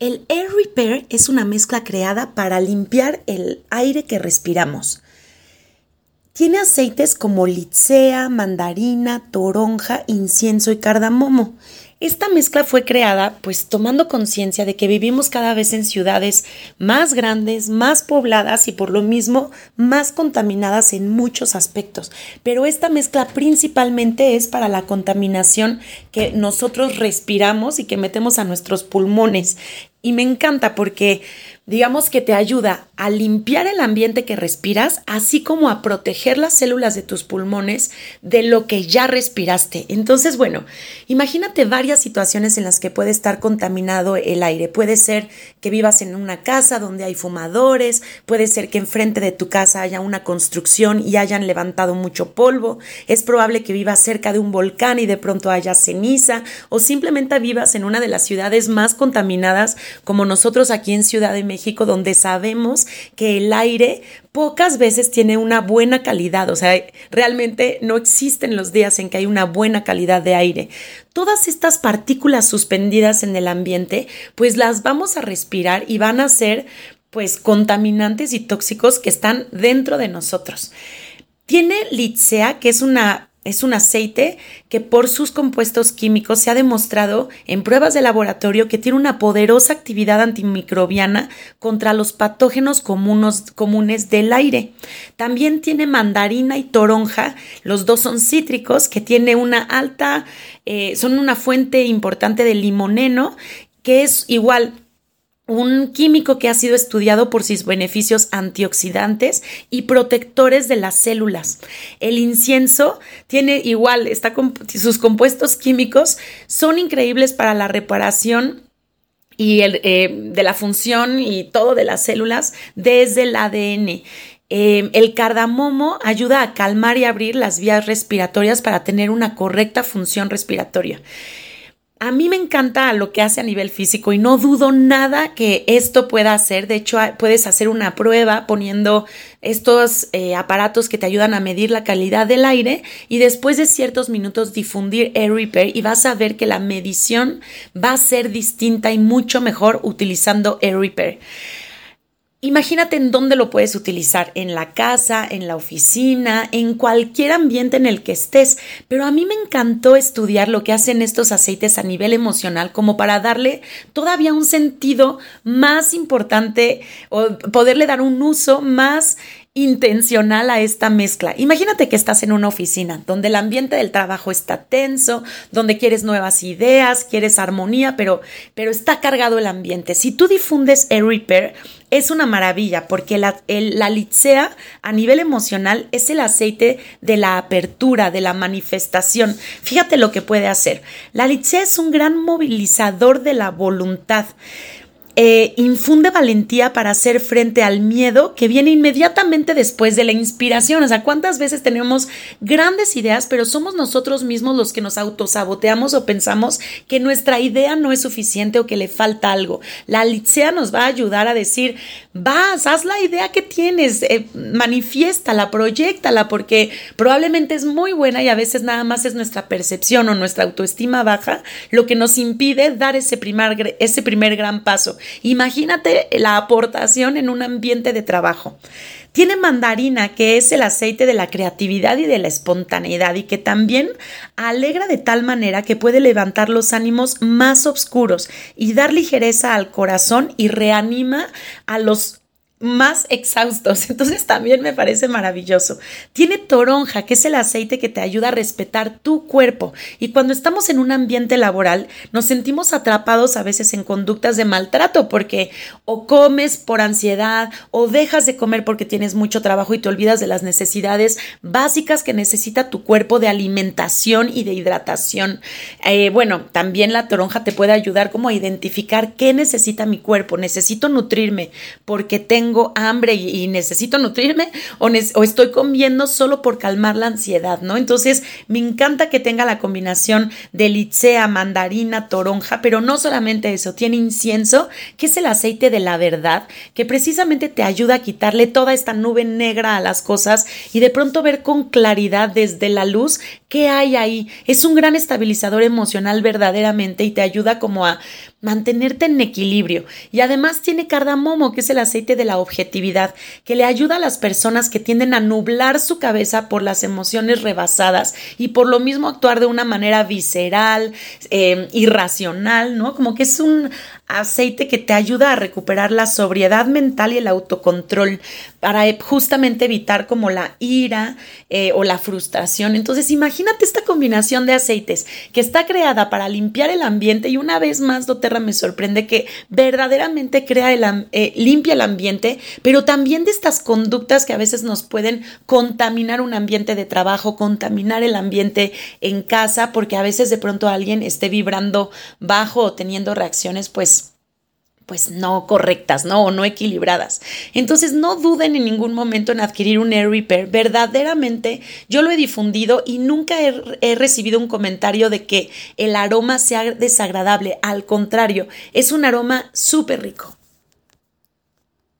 El Air Repair es una mezcla creada para limpiar el aire que respiramos. Tiene aceites como licea, mandarina, toronja, incienso y cardamomo. Esta mezcla fue creada pues tomando conciencia de que vivimos cada vez en ciudades más grandes, más pobladas y por lo mismo más contaminadas en muchos aspectos. Pero esta mezcla principalmente es para la contaminación que nosotros respiramos y que metemos a nuestros pulmones. Y me encanta porque digamos que te ayuda a limpiar el ambiente que respiras, así como a proteger las células de tus pulmones de lo que ya respiraste. Entonces, bueno, imagínate varias situaciones en las que puede estar contaminado el aire. Puede ser que vivas en una casa donde hay fumadores, puede ser que enfrente de tu casa haya una construcción y hayan levantado mucho polvo, es probable que vivas cerca de un volcán y de pronto haya ceniza, o simplemente vivas en una de las ciudades más contaminadas como nosotros aquí en Ciudad de México donde sabemos que el aire pocas veces tiene una buena calidad, o sea, realmente no existen los días en que hay una buena calidad de aire. Todas estas partículas suspendidas en el ambiente, pues las vamos a respirar y van a ser pues contaminantes y tóxicos que están dentro de nosotros. Tiene Litzea, que es una es un aceite que por sus compuestos químicos se ha demostrado en pruebas de laboratorio que tiene una poderosa actividad antimicrobiana contra los patógenos comunes del aire. También tiene mandarina y toronja, los dos son cítricos que tiene una alta, eh, son una fuente importante de limoneno que es igual un químico que ha sido estudiado por sus beneficios antioxidantes y protectores de las células. El incienso tiene igual, está sus compuestos químicos son increíbles para la reparación y el, eh, de la función y todo de las células desde el ADN. Eh, el cardamomo ayuda a calmar y abrir las vías respiratorias para tener una correcta función respiratoria. A mí me encanta lo que hace a nivel físico y no dudo nada que esto pueda hacer. De hecho, puedes hacer una prueba poniendo estos eh, aparatos que te ayudan a medir la calidad del aire y después de ciertos minutos difundir Air Repair y vas a ver que la medición va a ser distinta y mucho mejor utilizando Air Repair. Imagínate en dónde lo puedes utilizar, en la casa, en la oficina, en cualquier ambiente en el que estés, pero a mí me encantó estudiar lo que hacen estos aceites a nivel emocional como para darle todavía un sentido más importante o poderle dar un uso más intencional a esta mezcla. Imagínate que estás en una oficina donde el ambiente del trabajo está tenso, donde quieres nuevas ideas, quieres armonía, pero, pero está cargado el ambiente. Si tú difundes Air Repair, es una maravilla porque la, la licea a nivel emocional es el aceite de la apertura, de la manifestación. Fíjate lo que puede hacer. La licea es un gran movilizador de la voluntad. Eh, infunde valentía para hacer frente al miedo que viene inmediatamente después de la inspiración. O sea, ¿cuántas veces tenemos grandes ideas, pero somos nosotros mismos los que nos autosaboteamos o pensamos que nuestra idea no es suficiente o que le falta algo? La licea nos va a ayudar a decir, vas, haz la idea que tienes, eh, manifiéstala, proyectala, porque probablemente es muy buena y a veces nada más es nuestra percepción o nuestra autoestima baja lo que nos impide dar ese primer, ese primer gran paso. Imagínate la aportación en un ambiente de trabajo. Tiene mandarina, que es el aceite de la creatividad y de la espontaneidad y que también alegra de tal manera que puede levantar los ánimos más oscuros y dar ligereza al corazón y reanima a los más exhaustos. Entonces también me parece maravilloso. Tiene toronja, que es el aceite que te ayuda a respetar tu cuerpo. Y cuando estamos en un ambiente laboral, nos sentimos atrapados a veces en conductas de maltrato porque o comes por ansiedad o dejas de comer porque tienes mucho trabajo y te olvidas de las necesidades básicas que necesita tu cuerpo de alimentación y de hidratación. Eh, bueno, también la toronja te puede ayudar como a identificar qué necesita mi cuerpo. Necesito nutrirme porque tengo tengo hambre y, necesito nutrirme o, o, estoy comiendo solo por calmar la ansiedad, ¿no? Entonces, me encanta que tenga la combinación de licea, mandarina, toronja, pero no solamente eso, tiene incienso, que es el aceite de la verdad, que precisamente te ayuda a quitarle toda esta nube negra a las cosas y de pronto ver con claridad desde la luz ¿Qué hay ahí? Es un gran estabilizador emocional verdaderamente y te ayuda como a mantenerte en equilibrio. Y además tiene cardamomo, que es el aceite de la objetividad, que le ayuda a las personas que tienden a nublar su cabeza por las emociones rebasadas y por lo mismo actuar de una manera visceral, eh, irracional, ¿no? Como que es un aceite que te ayuda a recuperar la sobriedad mental y el autocontrol para e, justamente evitar como la ira eh, o la frustración. Entonces imagínate esta combinación de aceites que está creada para limpiar el ambiente y una vez más doTERRA me sorprende que verdaderamente crea el, eh, limpia el ambiente, pero también de estas conductas que a veces nos pueden contaminar un ambiente de trabajo, contaminar el ambiente en casa, porque a veces de pronto alguien esté vibrando bajo o teniendo reacciones pues pues no correctas, ¿no? O no equilibradas. Entonces no duden en ningún momento en adquirir un Air Repair. Verdaderamente yo lo he difundido y nunca he, he recibido un comentario de que el aroma sea desagradable. Al contrario, es un aroma súper rico.